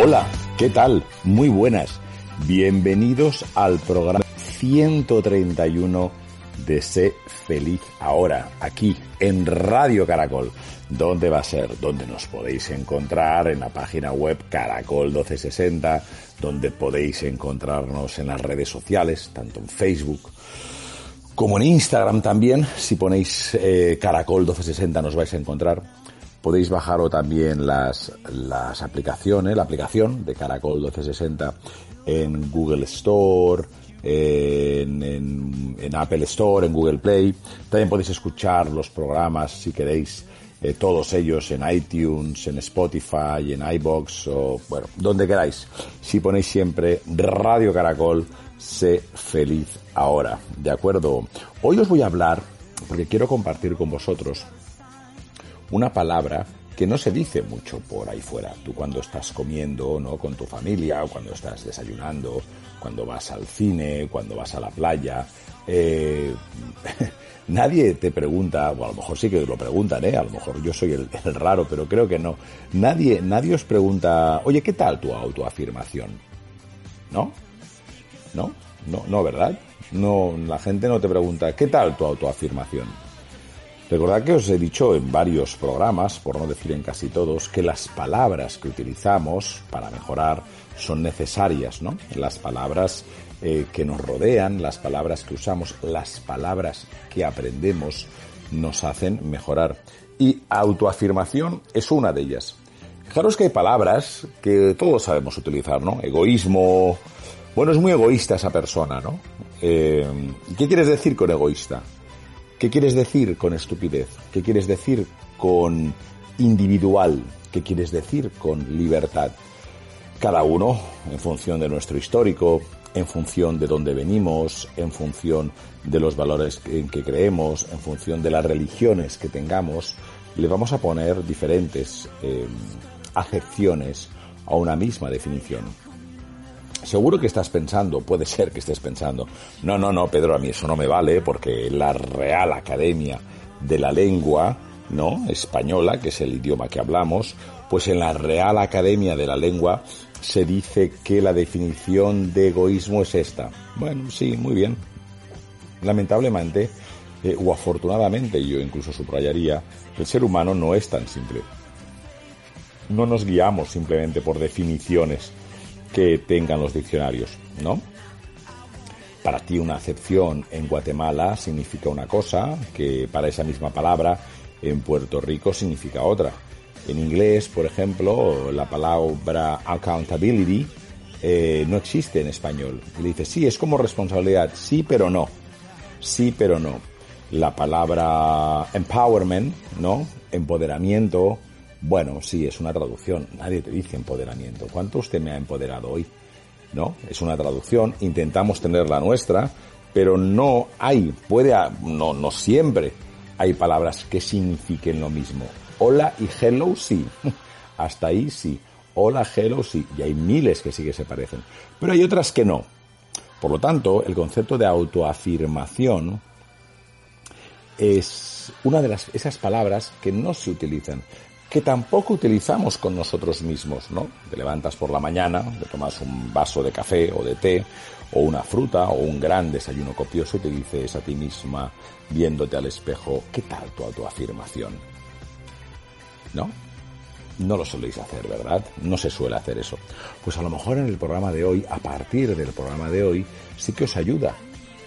Hola, ¿qué tal? Muy buenas. Bienvenidos al programa 131 de Sé Feliz Ahora, aquí en Radio Caracol. ¿Dónde va a ser? Donde nos podéis encontrar en la página web Caracol 1260, donde podéis encontrarnos en las redes sociales, tanto en Facebook como en Instagram también. Si ponéis eh, Caracol 1260 nos vais a encontrar Podéis bajaros también las, las aplicaciones, la aplicación de Caracol 1260 en Google Store, en, en, Apple Store, en Google Play. También podéis escuchar los programas, si queréis, eh, todos ellos en iTunes, en Spotify, en iBox o, bueno, donde queráis. Si ponéis siempre Radio Caracol, sé feliz ahora. ¿De acuerdo? Hoy os voy a hablar, porque quiero compartir con vosotros una palabra que no se dice mucho por ahí fuera. Tú cuando estás comiendo, ¿no? Con tu familia, o cuando estás desayunando, cuando vas al cine, cuando vas a la playa, eh, nadie te pregunta, o a lo mejor sí que lo preguntan, ¿eh? A lo mejor yo soy el, el, raro, pero creo que no. Nadie, nadie os pregunta, oye, ¿qué tal tu autoafirmación? ¿No? ¿No? No, no, ¿verdad? No, la gente no te pregunta, ¿qué tal tu autoafirmación? Recordad que os he dicho en varios programas, por no decir en casi todos, que las palabras que utilizamos para mejorar son necesarias, ¿no? Las palabras eh, que nos rodean, las palabras que usamos, las palabras que aprendemos nos hacen mejorar. Y autoafirmación es una de ellas. Fijaros que hay palabras que todos sabemos utilizar, ¿no? Egoísmo. Bueno, es muy egoísta esa persona, ¿no? Eh, ¿Qué quieres decir con egoísta? ¿Qué quieres decir con estupidez? ¿Qué quieres decir con individual? ¿Qué quieres decir con libertad? Cada uno, en función de nuestro histórico, en función de dónde venimos, en función de los valores en que creemos, en función de las religiones que tengamos, le vamos a poner diferentes eh, acepciones a una misma definición. Seguro que estás pensando, puede ser que estés pensando, no, no, no, Pedro, a mí eso no me vale porque la Real Academia de la Lengua, ¿no? Española, que es el idioma que hablamos, pues en la Real Academia de la Lengua se dice que la definición de egoísmo es esta. Bueno, sí, muy bien. Lamentablemente, eh, o afortunadamente, yo incluso subrayaría, el ser humano no es tan simple. No nos guiamos simplemente por definiciones que tengan los diccionarios, ¿no? Para ti una acepción en Guatemala significa una cosa que para esa misma palabra en Puerto Rico significa otra. En inglés, por ejemplo, la palabra accountability eh, no existe en español. Y le dices, sí, es como responsabilidad, sí, pero no. Sí, pero no. La palabra empowerment, ¿no? Empoderamiento, bueno, sí, es una traducción. Nadie te dice empoderamiento. ¿Cuánto usted me ha empoderado hoy? ¿No? Es una traducción. Intentamos tener la nuestra, pero no hay, puede, no, no siempre hay palabras que signifiquen lo mismo. Hola y hello sí. Hasta ahí sí. Hola, hello sí. Y hay miles que sí que se parecen. Pero hay otras que no. Por lo tanto, el concepto de autoafirmación es una de las, esas palabras que no se utilizan que tampoco utilizamos con nosotros mismos, ¿no? Te levantas por la mañana, te tomas un vaso de café o de té, o una fruta, o un gran desayuno copioso y te dices a ti misma, viéndote al espejo, ¿qué tal tu autoafirmación? ¿No? No lo soléis hacer, ¿verdad? No se suele hacer eso. Pues a lo mejor en el programa de hoy, a partir del programa de hoy, sí que os ayuda,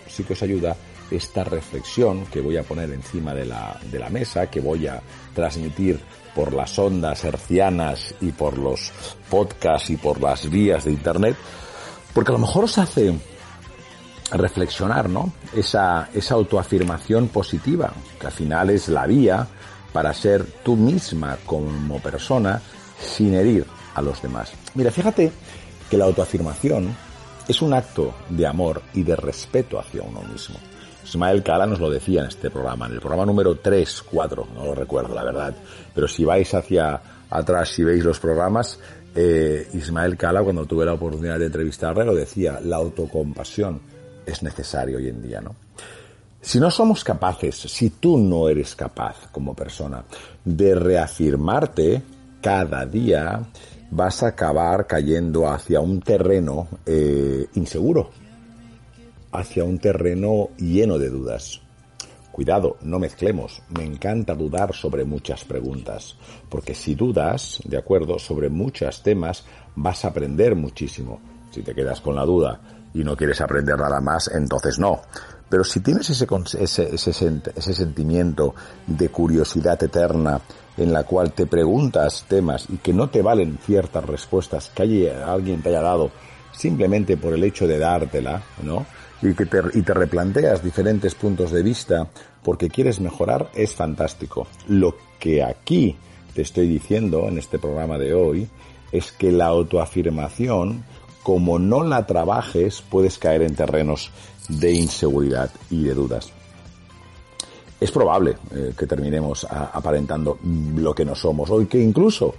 sí que os ayuda esta reflexión que voy a poner encima de la, de la mesa, que voy a transmitir por las ondas hercianas y por los podcasts y por las vías de internet, porque a lo mejor os hace reflexionar, ¿no? Esa, esa autoafirmación positiva, que al final es la vía para ser tú misma como persona sin herir a los demás. Mira, fíjate que la autoafirmación es un acto de amor y de respeto hacia uno mismo. Ismael Cala nos lo decía en este programa, en el programa número 3, 4, no lo recuerdo la verdad, pero si vais hacia atrás, si veis los programas, eh, Ismael Cala, cuando tuve la oportunidad de entrevistarle, lo decía, la autocompasión es necesaria hoy en día, ¿no? Si no somos capaces, si tú no eres capaz como persona de reafirmarte cada día, vas a acabar cayendo hacia un terreno eh, inseguro, hacia un terreno lleno de dudas. Cuidado, no mezclemos. Me encanta dudar sobre muchas preguntas, porque si dudas, de acuerdo, sobre muchos temas, vas a aprender muchísimo. Si te quedas con la duda y no quieres aprender nada más, entonces no. Pero si tienes ese, ese, ese, ese sentimiento de curiosidad eterna en la cual te preguntas temas y que no te valen ciertas respuestas que alguien te haya dado simplemente por el hecho de dártela, ¿no? Y que te, y te replanteas diferentes puntos de vista porque quieres mejorar, es fantástico. Lo que aquí te estoy diciendo en este programa de hoy es que la autoafirmación, como no la trabajes, puedes caer en terrenos de inseguridad y de dudas es probable eh, que terminemos aparentando lo que no somos o que incluso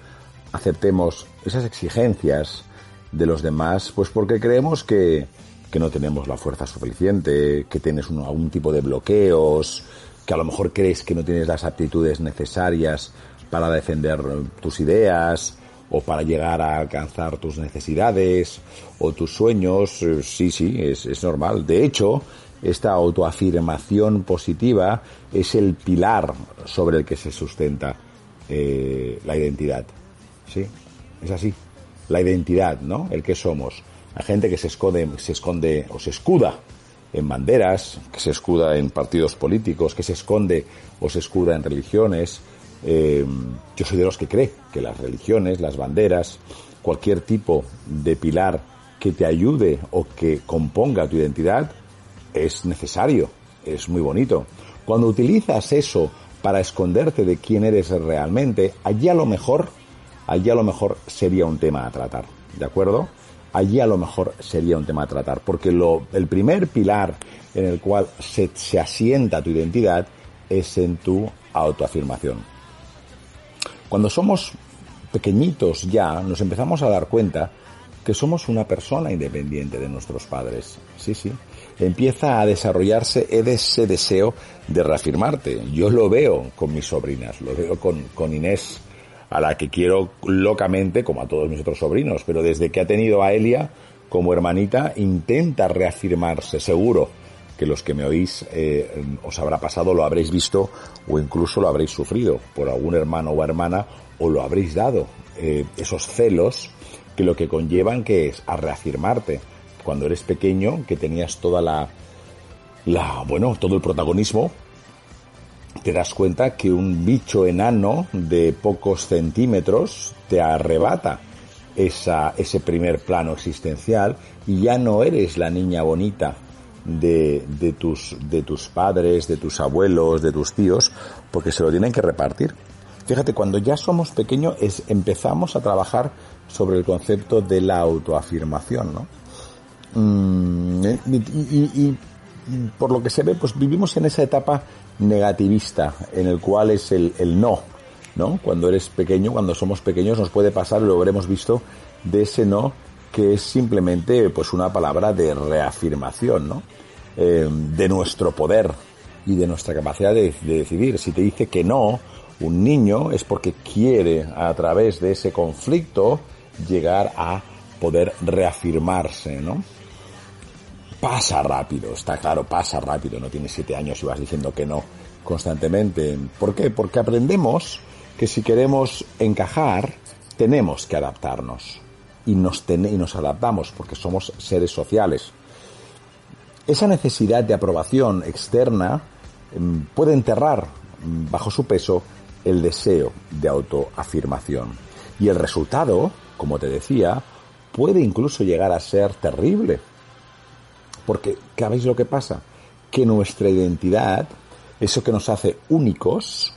aceptemos esas exigencias de los demás, pues porque creemos que, que no tenemos la fuerza suficiente, que tienes algún tipo de bloqueos, que a lo mejor crees que no tienes las aptitudes necesarias para defender tus ideas o para llegar a alcanzar tus necesidades o tus sueños. Eh, sí, sí, es, es normal. De hecho, esta autoafirmación positiva es el pilar sobre el que se sustenta eh, la identidad. ¿Sí? Es así. La identidad, ¿no? El que somos. Hay gente que se esconde, se esconde o se escuda en banderas, que se escuda en partidos políticos, que se esconde o se escuda en religiones. Eh, yo soy de los que cree que las religiones, las banderas, cualquier tipo de pilar que te ayude o que componga tu identidad, es necesario, es muy bonito. Cuando utilizas eso para esconderte de quién eres realmente, allí a lo mejor, allí a lo mejor sería un tema a tratar, ¿de acuerdo? Allí a lo mejor sería un tema a tratar, porque lo, el primer pilar en el cual se, se asienta tu identidad es en tu autoafirmación. Cuando somos pequeñitos ya, nos empezamos a dar cuenta que somos una persona independiente de nuestros padres. Sí, sí empieza a desarrollarse ese deseo de reafirmarte. Yo lo veo con mis sobrinas, lo veo con, con Inés, a la que quiero locamente, como a todos mis otros sobrinos, pero desde que ha tenido a Elia como hermanita, intenta reafirmarse, seguro que los que me oís eh, os habrá pasado, lo habréis visto o incluso lo habréis sufrido por algún hermano o hermana o lo habréis dado. Eh, esos celos que lo que conllevan que es a reafirmarte cuando eres pequeño, que tenías toda la, la, bueno, todo el protagonismo, te das cuenta que un bicho enano de pocos centímetros te arrebata esa, ese primer plano existencial y ya no eres la niña bonita de, de, tus, de tus padres, de tus abuelos, de tus tíos, porque se lo tienen que repartir. Fíjate, cuando ya somos pequeños es, empezamos a trabajar sobre el concepto de la autoafirmación, ¿no? Mm, eh, y, por lo que se ve, pues vivimos en esa etapa negativista, en el cual es el, el no, ¿no? Cuando eres pequeño, cuando somos pequeños, nos puede pasar, lo habremos visto, de ese no, que es simplemente, pues una palabra de reafirmación, ¿no? Eh, de nuestro poder y de nuestra capacidad de, de decidir. Si te dice que no, un niño es porque quiere, a través de ese conflicto, llegar a poder reafirmarse, ¿no? Pasa rápido, está claro, pasa rápido, no tienes siete años y vas diciendo que no constantemente. ¿Por qué? Porque aprendemos que si queremos encajar, tenemos que adaptarnos. Y nos, y nos adaptamos porque somos seres sociales. esa necesidad de aprobación externa em, puede enterrar mm, bajo su peso el deseo de autoafirmación. Y el resultado, como te decía, puede incluso llegar a ser terrible. Porque, ¿sabéis lo que pasa? Que nuestra identidad, eso que nos hace únicos,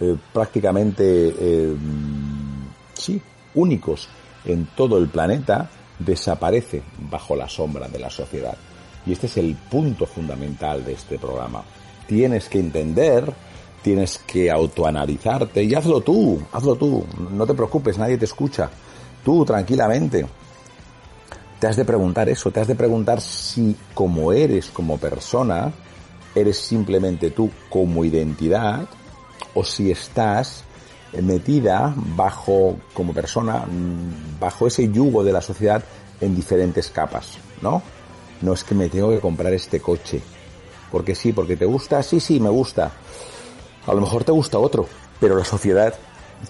eh, prácticamente, eh, sí, únicos en todo el planeta, desaparece bajo la sombra de la sociedad. Y este es el punto fundamental de este programa. Tienes que entender, tienes que autoanalizarte y hazlo tú, hazlo tú. No te preocupes, nadie te escucha. Tú, tranquilamente. Te has de preguntar eso, te has de preguntar si como eres como persona, eres simplemente tú como identidad o si estás metida bajo, como persona, bajo ese yugo de la sociedad en diferentes capas, ¿no? No es que me tengo que comprar este coche. Porque sí, porque te gusta, sí, sí, me gusta. A lo mejor te gusta otro, pero la sociedad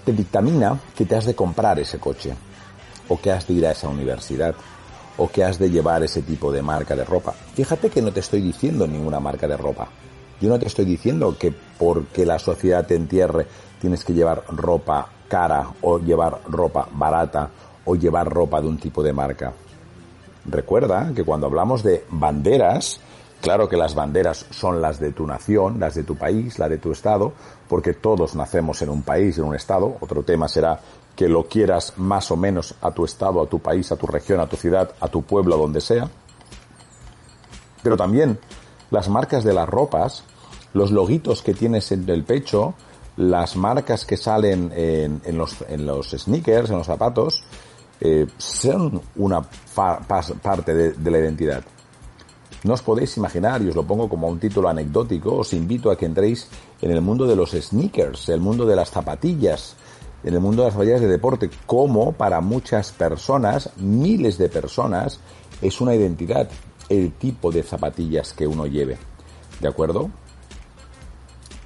te dictamina que te has de comprar ese coche, o que has de ir a esa universidad, o que has de llevar ese tipo de marca de ropa. Fíjate que no te estoy diciendo ninguna marca de ropa. Yo no te estoy diciendo que porque la sociedad te entierre tienes que llevar ropa cara o llevar ropa barata o llevar ropa de un tipo de marca. Recuerda que cuando hablamos de banderas, claro que las banderas son las de tu nación, las de tu país, la de tu estado, porque todos nacemos en un país, en un estado. Otro tema será que lo quieras más o menos a tu estado, a tu país, a tu región, a tu ciudad, a tu pueblo, donde sea. Pero también las marcas de las ropas, los loguitos que tienes en el pecho, las marcas que salen en, los, en los sneakers, en los zapatos, eh, son una parte de, la identidad. No os podéis imaginar, y os lo pongo como un título anecdótico, os invito a que entréis en el mundo de los sneakers, el mundo de las zapatillas, en el mundo de las zapatillas de deporte, como para muchas personas, miles de personas, es una identidad el tipo de zapatillas que uno lleve. ¿De acuerdo?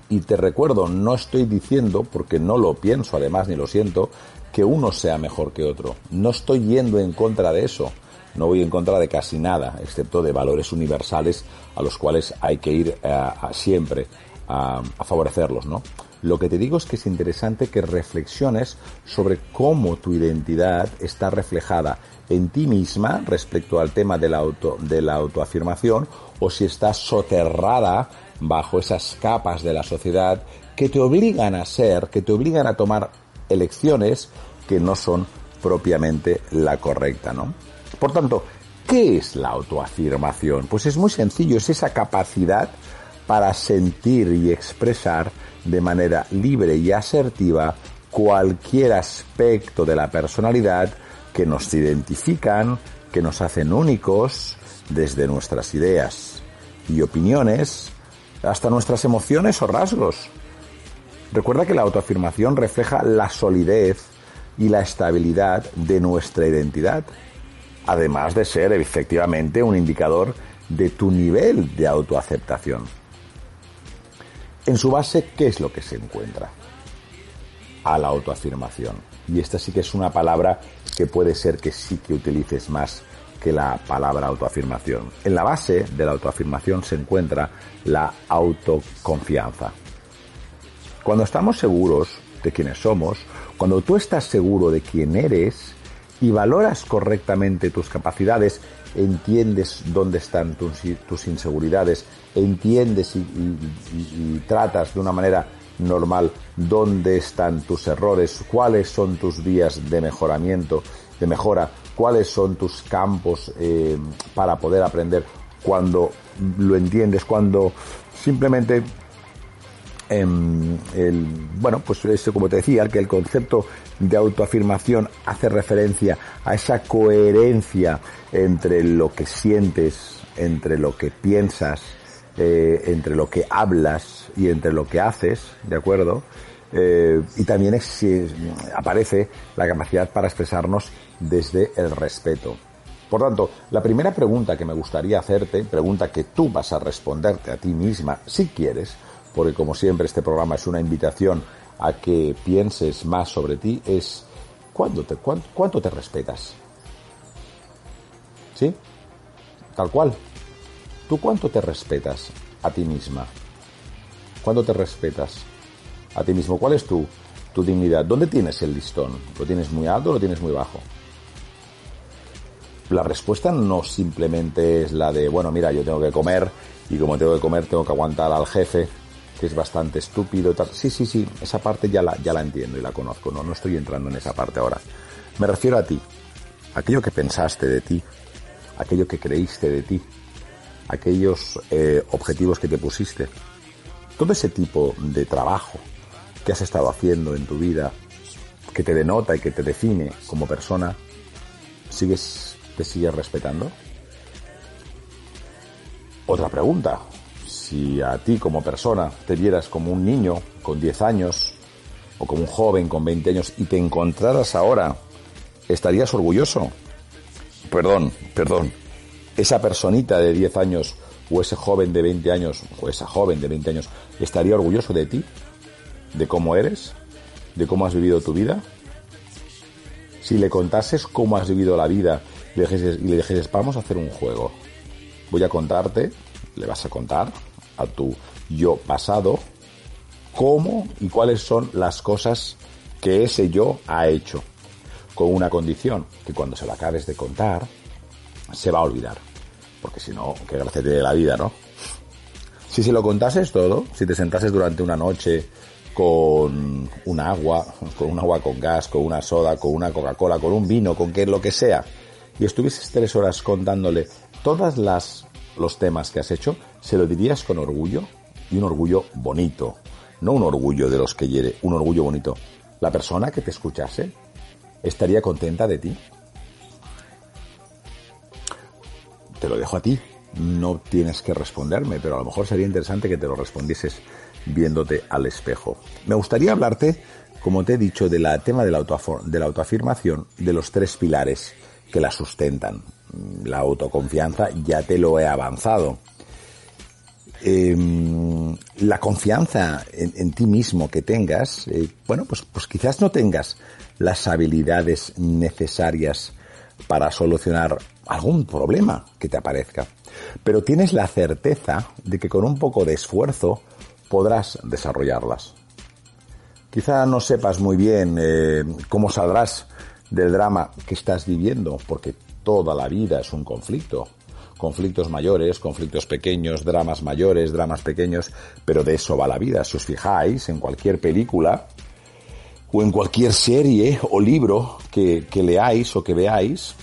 Y te recuerdo, no estoy diciendo, porque no lo pienso además ni lo siento, que uno sea mejor que otro. No estoy yendo en contra de eso. No voy en contra de casi nada, excepto de valores universales a los cuales hay que ir eh, siempre a favorecerlos, ¿no? Lo que te digo es que es interesante que reflexiones sobre cómo tu identidad está reflejada en ti misma respecto al tema de la, auto, de la autoafirmación o si está soterrada bajo esas capas de la sociedad que te obligan a ser, que te obligan a tomar elecciones que no son propiamente la correcta, ¿no? Por tanto, ¿qué es la autoafirmación? Pues es muy sencillo, es esa capacidad para sentir y expresar de manera libre y asertiva cualquier aspecto de la personalidad que nos identifican, que nos hacen únicos desde nuestras ideas y opiniones hasta nuestras emociones o rasgos. Recuerda que la autoafirmación refleja la solidez y la estabilidad de nuestra identidad, además de ser efectivamente un indicador de tu nivel de autoaceptación. En su base, ¿qué es lo que se encuentra? A la autoafirmación. Y esta sí que es una palabra que puede ser que sí que utilices más que la palabra autoafirmación. En la base de la autoafirmación se encuentra la autoconfianza. Cuando estamos seguros de quiénes somos, cuando tú estás seguro de quién eres y valoras correctamente tus capacidades, entiendes dónde están tus, inseguridades, entiendes y tratas de una manera normal dónde están tus errores, cuáles son tus vías de mejoramiento, de mejora, cuáles son tus campos eh, para poder aprender cuando lo entiendes, cuando simplemente em, el, bueno, pues eso como te decía, que el concepto de autoafirmación hace referencia a esa coherencia entre lo que sientes, entre lo que piensas, eh, entre lo que hablas y entre lo que haces, ¿de acuerdo? Eh, y también aparece la capacidad para expresarnos desde el respeto. Por tanto, la primera pregunta que me gustaría hacerte, pregunta que tú vas a responderte a ti misma, si quieres, porque como siempre este programa es una invitación a que pienses más sobre ti, es te, cuánto te respetas? ¿Sí? Tal cual. ¿Tú cuánto te respetas a ti misma? ¿Cuánto te respetas a ti mismo? ¿Cuál es tu, tu dignidad? ¿Dónde tienes el listón? ¿Lo tienes muy alto o lo tienes muy bajo? La respuesta no simplemente es la de, bueno, mira, yo tengo que comer y como tengo que comer tengo que aguantar al jefe, que es bastante estúpido. Tal. Sí, sí, sí, esa parte ya la, ya la entiendo y la conozco, no, no estoy entrando en esa parte ahora. Me refiero a ti, aquello que pensaste de ti, aquello que creíste de ti, aquellos eh, objetivos que te pusiste, todo ese tipo de trabajo que has estado haciendo en tu vida, que te denota y que te define como persona, ¿sigues, te sigues respetando? Otra pregunta, si a ti como persona te vieras como un niño con 10 años o como un joven con 20 años y te encontraras ahora, ¿estarías orgulloso? Perdón, perdón, esa personita de 10 años o ese joven de 20 años o esa joven de 20 años estaría orgulloso de ti, de cómo eres, de cómo has vivido tu vida. Si le contases cómo has vivido la vida y le dijeses, vamos a hacer un juego, voy a contarte, le vas a contar a tu yo pasado cómo y cuáles son las cosas que ese yo ha hecho, con una condición, que cuando se la acabes de contar, se va a olvidar. Porque si no, qué gracia tiene la vida, ¿no? Si se lo contases todo, si te sentases durante una noche con un agua, con un agua con gas, con una soda, con una Coca-Cola, con un vino, con que lo que sea, y estuvieses tres horas contándole todas las los temas que has hecho, se lo dirías con orgullo y un orgullo bonito, no un orgullo de los que hiere, un orgullo bonito. La persona que te escuchase estaría contenta de ti. te lo dejo a ti. No tienes que responderme, pero a lo mejor sería interesante que te lo respondieses viéndote al espejo. Me gustaría hablarte, como te he dicho, del tema de la, de la autoafirmación, de los tres pilares que la sustentan. La autoconfianza ya te lo he avanzado. Em, la confianza en, ti mismo que tengas, eh, bueno, pues, pues quizás no tengas las habilidades necesarias para solucionar algún problema que te aparezca. Pero tienes la certeza de que con un poco de esfuerzo podrás desarrollarlas. Quizá no sepas muy bien eh, cómo saldrás del drama que estás viviendo, porque toda la vida es un conflicto. Conflictos mayores, conflictos pequeños, dramas mayores, dramas pequeños, pero de eso va la vida. Si os fijáis en cualquier película o en cualquier serie o libro que, que leáis o que veáis,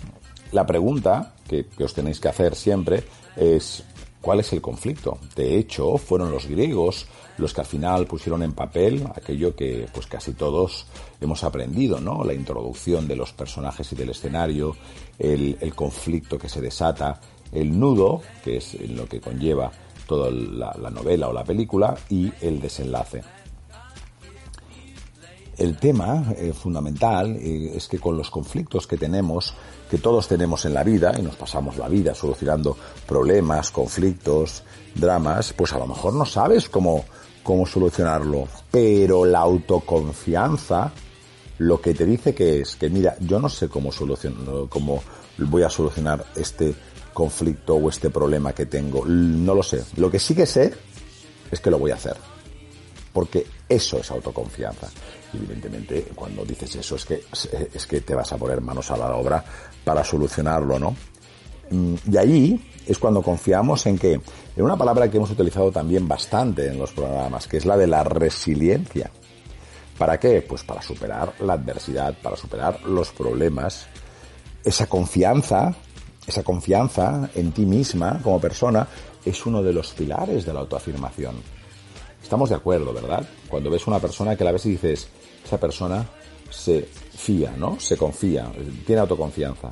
la pregunta que, os tenéis que hacer siempre es ¿cuál es el conflicto? De hecho, fueron los griegos los que al final pusieron en papel aquello que pues casi todos hemos aprendido, ¿no? La introducción de los personajes y del escenario, el, conflicto que se desata, el nudo, que es lo que conlleva toda la novela o la película, y el desenlace. El tema eh, fundamental eh, es que con los conflictos que tenemos, que todos tenemos en la vida, y nos pasamos la vida solucionando problemas, conflictos, dramas, pues a lo mejor no sabes cómo, cómo solucionarlo. Pero la autoconfianza lo que te dice que es que, mira, yo no sé cómo, solucionar, cómo voy a solucionar este conflicto o este problema que tengo. No lo sé. Lo que sí que sé es que lo voy a hacer. Porque eso es autoconfianza evidentemente cuando dices eso es que, es que te vas a poner manos a la obra para solucionarlo, ¿no? Mm, y ahí es cuando confiamos en que, en una palabra que hemos utilizado también bastante en los programas, que es la de la resiliencia. ¿Para qué? Pues para superar la adversidad, para superar los problemas. Esa confianza, esa confianza en ti misma como persona es uno de los pilares de la autoafirmación. Estamos de acuerdo, ¿verdad? Cuando ves una persona que la ves y dices, esa persona se fía, ¿no? Se confía, tiene autoconfianza.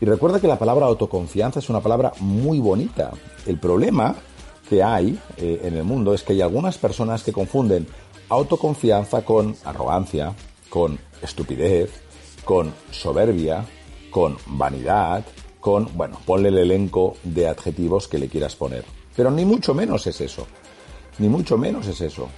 Y recuerda que la palabra autoconfianza es una palabra muy bonita. El problema que hay eh, en el mundo es que hay algunas personas que confunden autoconfianza con arrogancia, con estupidez, con soberbia, con vanidad, con, bueno, ponle el elenco de adjetivos que le quieras poner. Pero ni mucho menos es eso. Ni mucho menos es eso.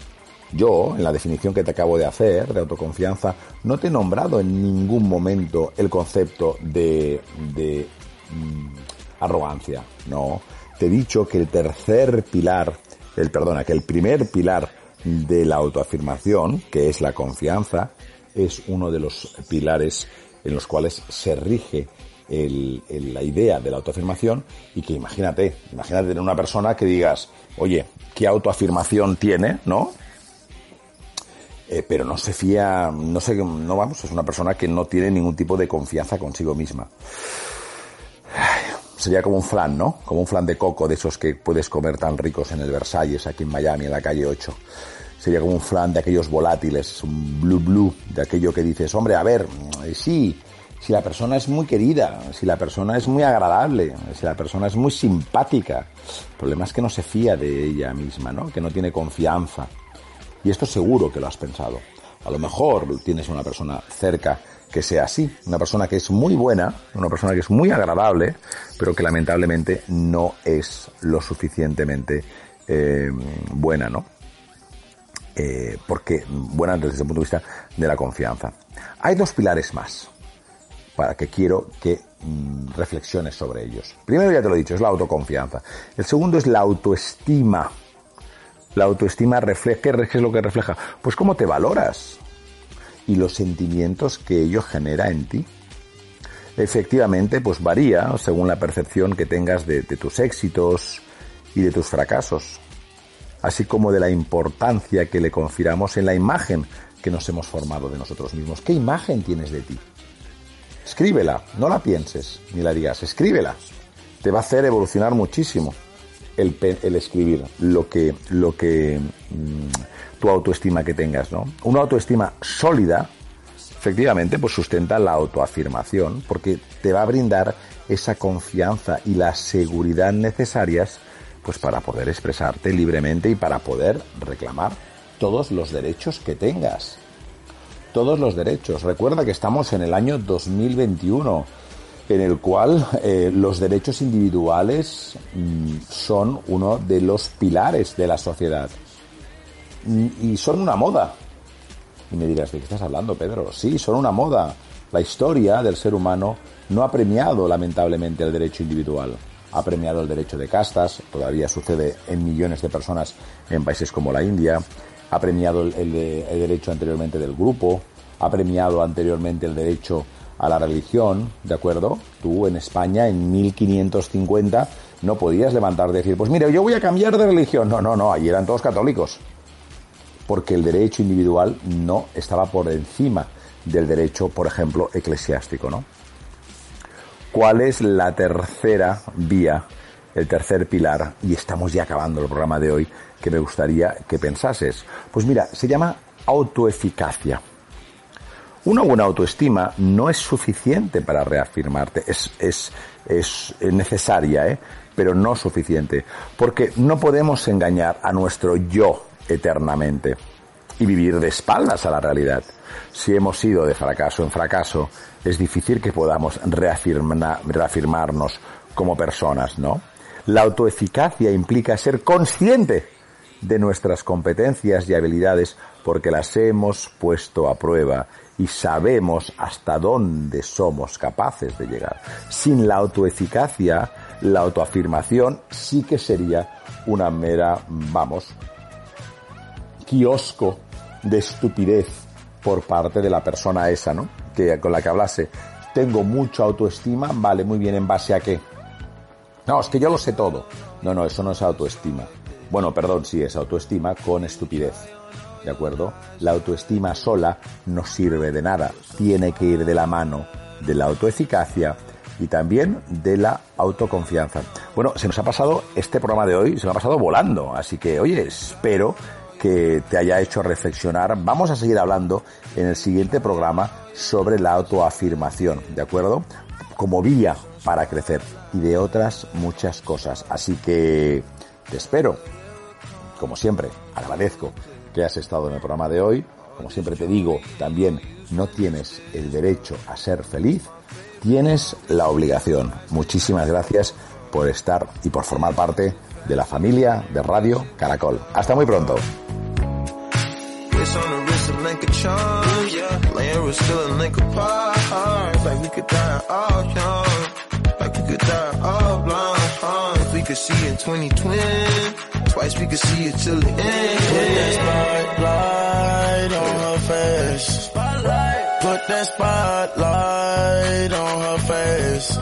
Yo, en la definición que te acabo de hacer de autoconfianza, no te he nombrado en ningún momento el concepto de, de mm, arrogancia. No. te he dicho que el tercer pilar, el perdona, que el primer pilar de la autoafirmación, que es la confianza, es uno de los pilares en los cuales se rige la idea de la autoafirmación y que imagínate, imagínate tener una persona que digas, oye, ¿qué autoafirmación tiene? ¿No? Eh, pero no se fía, no sé, no vamos, es una persona que no tiene ningún tipo de confianza consigo misma. sería como un flan, ¿no? Como un flan de coco de esos que puedes comer tan ricos en el Versalles, aquí en Miami, en la calle 8. Sería como un flan de aquellos volátiles, un blue blue, de aquello que dices, hombre, a ver, eh, sí, si la persona es muy querida, si la persona es muy agradable, si la persona es muy simpática. El problema es que no se fía de ella misma, ¿no? Que no tiene confianza. Y esto seguro que lo has pensado. A lo mejor tienes una persona cerca que sea así, una persona que es muy buena, una persona que es muy agradable, pero que lamentablemente no es lo suficientemente eh, buena, ¿no? Eh, porque buena desde el punto de vista de la confianza. Hay dos pilares más para que quiero que mm, reflexiones sobre ellos. Primero ya te lo he dicho, es la autoconfianza. El segundo es la autoestima. La autoestima refleja, ¿qué es lo que refleja? Pues cómo te valoras y los sentimientos que ello genera en ti. Efectivamente, pues varía según la percepción que tengas de, de tus éxitos y de tus fracasos, así como de la importancia que le confiramos en la imagen que nos hemos formado de nosotros mismos. ¿Qué imagen tienes de ti? Escríbela, no la pienses ni la digas, escríbela. Te va a hacer evolucionar muchísimo el, escribir lo que, lo que mm, tu autoestima que tengas, ¿no? Una autoestima sólida, efectivamente, pues sustenta la autoafirmación, porque te va a brindar esa confianza y la seguridad necesarias, pues para poder expresarte libremente y para poder reclamar todos los derechos que tengas. Todos los derechos. Recuerda que estamos en el año 2021 en el cual eh, los derechos individuales mm, son uno de los pilares de la sociedad. Mm, y son una moda. Y me dirás, ¿de qué estás hablando, Pedro? Sí, son una moda. La historia del ser humano no ha premiado, lamentablemente, el derecho individual. Ha premiado el derecho de castas, todavía sucede en millones de personas en países como la India. Ha premiado el, derecho anteriormente del grupo. Ha premiado anteriormente el derecho a la religión, ¿de acuerdo? Tú en España en 1550 no podías levantar y decir, pues mira, yo voy a cambiar de religión. No, no, no, allí eran todos católicos. Porque el derecho individual no estaba por encima del derecho, por ejemplo, eclesiástico, ¿no? ¿Cuál es la tercera vía, el tercer pilar? Y estamos ya acabando el programa de hoy, que me gustaría que pensases. Pues mira, se llama autoeficacia. Una buena autoestima no es suficiente para reafirmarte, es, es, es necesaria, ¿eh? pero no suficiente, porque no podemos engañar a nuestro yo eternamente y vivir de espaldas a la realidad. Si hemos ido de fracaso en fracaso, es difícil que podamos reafirmarnos como personas, ¿no? La autoeficacia implica ser consciente de nuestras competencias y habilidades porque las hemos puesto a prueba y sabemos hasta dónde somos capaces de llegar. Sin la autoeficacia, la autoafirmación sí que sería una mera, vamos, kiosco de estupidez por parte de la persona esa, ¿no? Que con la que hablase. Tengo mucha autoestima, vale, muy bien, ¿en base a qué? No, es que yo lo sé todo. No, no, eso no es autoestima. Bueno, perdón, sí es autoestima con estupidez. ¿de acuerdo? La autoestima sola no sirve de nada, tiene que ir de la mano de la autoeficacia y también de la autoconfianza. Bueno, se nos ha pasado este programa de hoy, se me ha pasado volando, así que oye, espero que te haya hecho reflexionar. Vamos a seguir hablando en el siguiente programa sobre la autoafirmación, ¿de acuerdo? Como vía para crecer y de otras muchas cosas. Así que te espero. Como siempre, agradezco que has estado en el programa de hoy. Como siempre te digo, también no tienes el derecho a ser feliz, tienes la obligación. Muchísimas gracias por estar y por formar parte de la familia de Radio Caracol. Hasta muy pronto. Could dye all blonde arms. We could see in 2020. Twice we could see it till the end. Put that spotlight on her face. Put that spotlight on her face.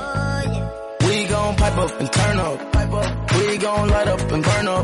We gon' pipe up and turn up. We gon' light up and burn up.